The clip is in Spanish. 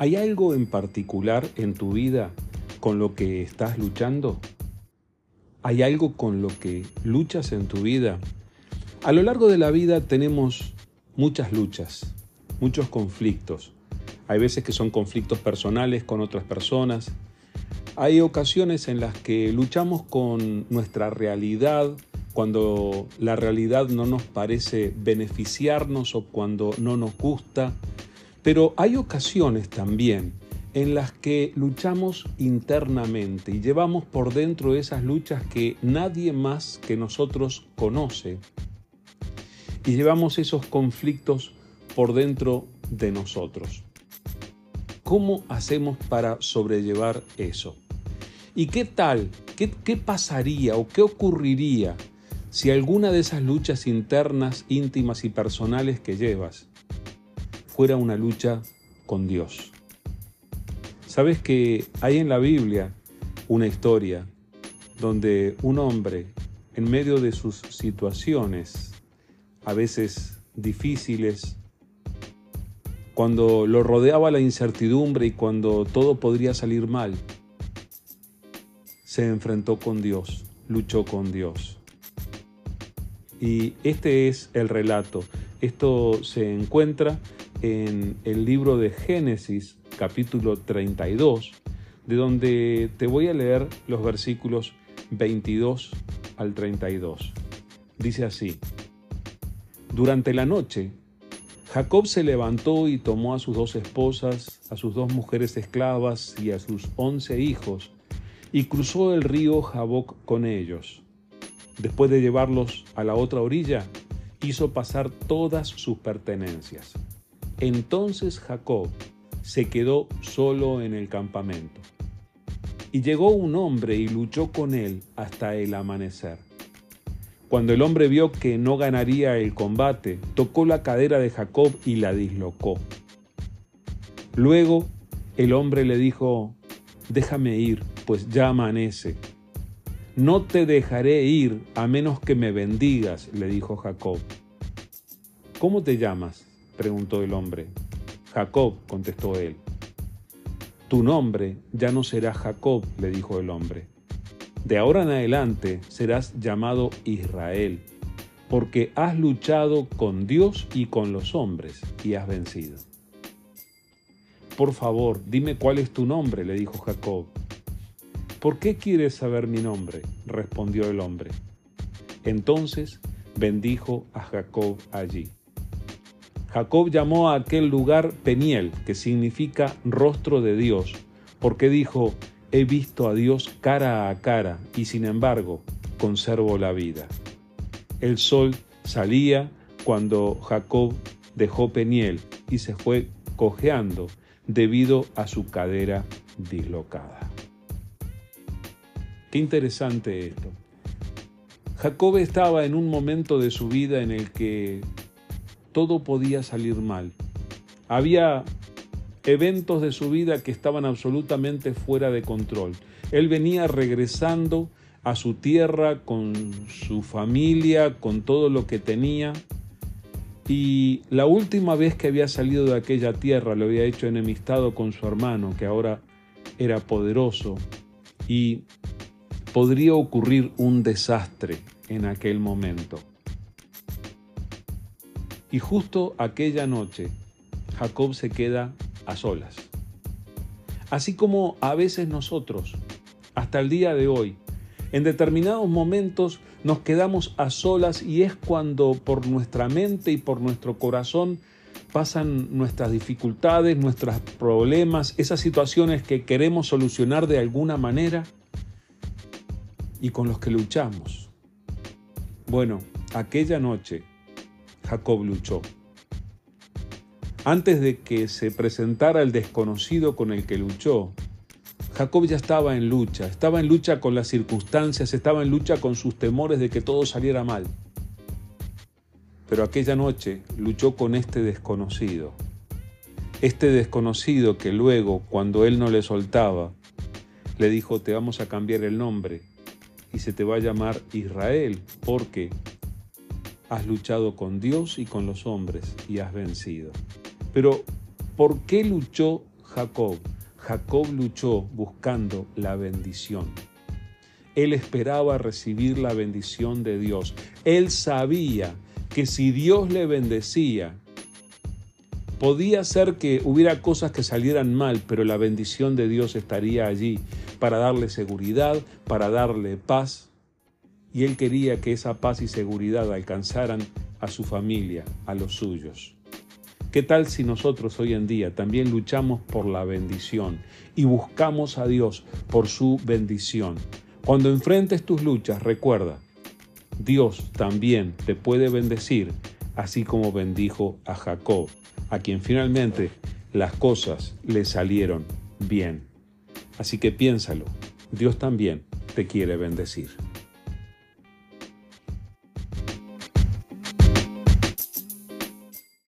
¿Hay algo en particular en tu vida con lo que estás luchando? ¿Hay algo con lo que luchas en tu vida? A lo largo de la vida tenemos muchas luchas, muchos conflictos. Hay veces que son conflictos personales con otras personas. Hay ocasiones en las que luchamos con nuestra realidad cuando la realidad no nos parece beneficiarnos o cuando no nos gusta. Pero hay ocasiones también en las que luchamos internamente y llevamos por dentro esas luchas que nadie más que nosotros conoce. Y llevamos esos conflictos por dentro de nosotros. ¿Cómo hacemos para sobrellevar eso? ¿Y qué tal? ¿Qué, qué pasaría o qué ocurriría si alguna de esas luchas internas, íntimas y personales que llevas fuera una lucha con Dios? Sabes que hay en la Biblia una historia donde un hombre, en medio de sus situaciones, a veces difíciles, cuando lo rodeaba la incertidumbre y cuando todo podría salir mal, se enfrentó con Dios, luchó con Dios. Y este es el relato. Esto se encuentra en el libro de Génesis, capítulo 32, de donde te voy a leer los versículos 22 al 32. Dice así, Durante la noche, Jacob se levantó y tomó a sus dos esposas, a sus dos mujeres esclavas y a sus once hijos, y cruzó el río Jaboc con ellos. Después de llevarlos a la otra orilla, hizo pasar todas sus pertenencias. Entonces Jacob se quedó solo en el campamento. Y llegó un hombre y luchó con él hasta el amanecer. Cuando el hombre vio que no ganaría el combate, tocó la cadera de Jacob y la dislocó. Luego el hombre le dijo, déjame ir, pues ya amanece. No te dejaré ir a menos que me bendigas, le dijo Jacob. ¿Cómo te llamas? Preguntó el hombre. Jacob, contestó él. Tu nombre ya no será Jacob, le dijo el hombre. De ahora en adelante serás llamado Israel, porque has luchado con Dios y con los hombres y has vencido. Por favor, dime cuál es tu nombre, le dijo Jacob. ¿Por qué quieres saber mi nombre? respondió el hombre. Entonces bendijo a Jacob allí. Jacob llamó a aquel lugar Peniel, que significa rostro de Dios, porque dijo, he visto a Dios cara a cara y sin embargo conservo la vida. El sol salía cuando Jacob dejó Peniel y se fue cojeando debido a su cadera dislocada. Qué interesante esto. Jacob estaba en un momento de su vida en el que todo podía salir mal. Había eventos de su vida que estaban absolutamente fuera de control. Él venía regresando a su tierra con su familia, con todo lo que tenía. Y la última vez que había salido de aquella tierra lo había hecho enemistado con su hermano, que ahora era poderoso. Y podría ocurrir un desastre en aquel momento. Y justo aquella noche, Jacob se queda a solas. Así como a veces nosotros, hasta el día de hoy, en determinados momentos nos quedamos a solas y es cuando por nuestra mente y por nuestro corazón pasan nuestras dificultades, nuestros problemas, esas situaciones que queremos solucionar de alguna manera y con los que luchamos. Bueno, aquella noche Jacob luchó. Antes de que se presentara el desconocido con el que luchó, Jacob ya estaba en lucha, estaba en lucha con las circunstancias, estaba en lucha con sus temores de que todo saliera mal. Pero aquella noche luchó con este desconocido. Este desconocido que luego, cuando él no le soltaba, le dijo, te vamos a cambiar el nombre y se te va a llamar Israel, porque has luchado con Dios y con los hombres y has vencido. Pero, ¿por qué luchó Jacob. Jacob luchó buscando la bendición. Él esperaba recibir la bendición de Dios. Él sabía que si Dios le bendecía, podía ser que hubiera cosas que salieran mal, pero la bendición de Dios estaría allí para darle seguridad, para darle paz. Y él quería que esa paz y seguridad alcanzaran a su familia, a los suyos. ¿Qué tal si nosotros hoy en día también luchamos por la bendición y buscamos a Dios por su bendición? Cuando enfrentes tus luchas, recuerda, Dios también te puede bendecir, así como bendijo a Jacob, a quien finalmente las cosas le salieron bien. Así que piénsalo, Dios también te quiere bendecir.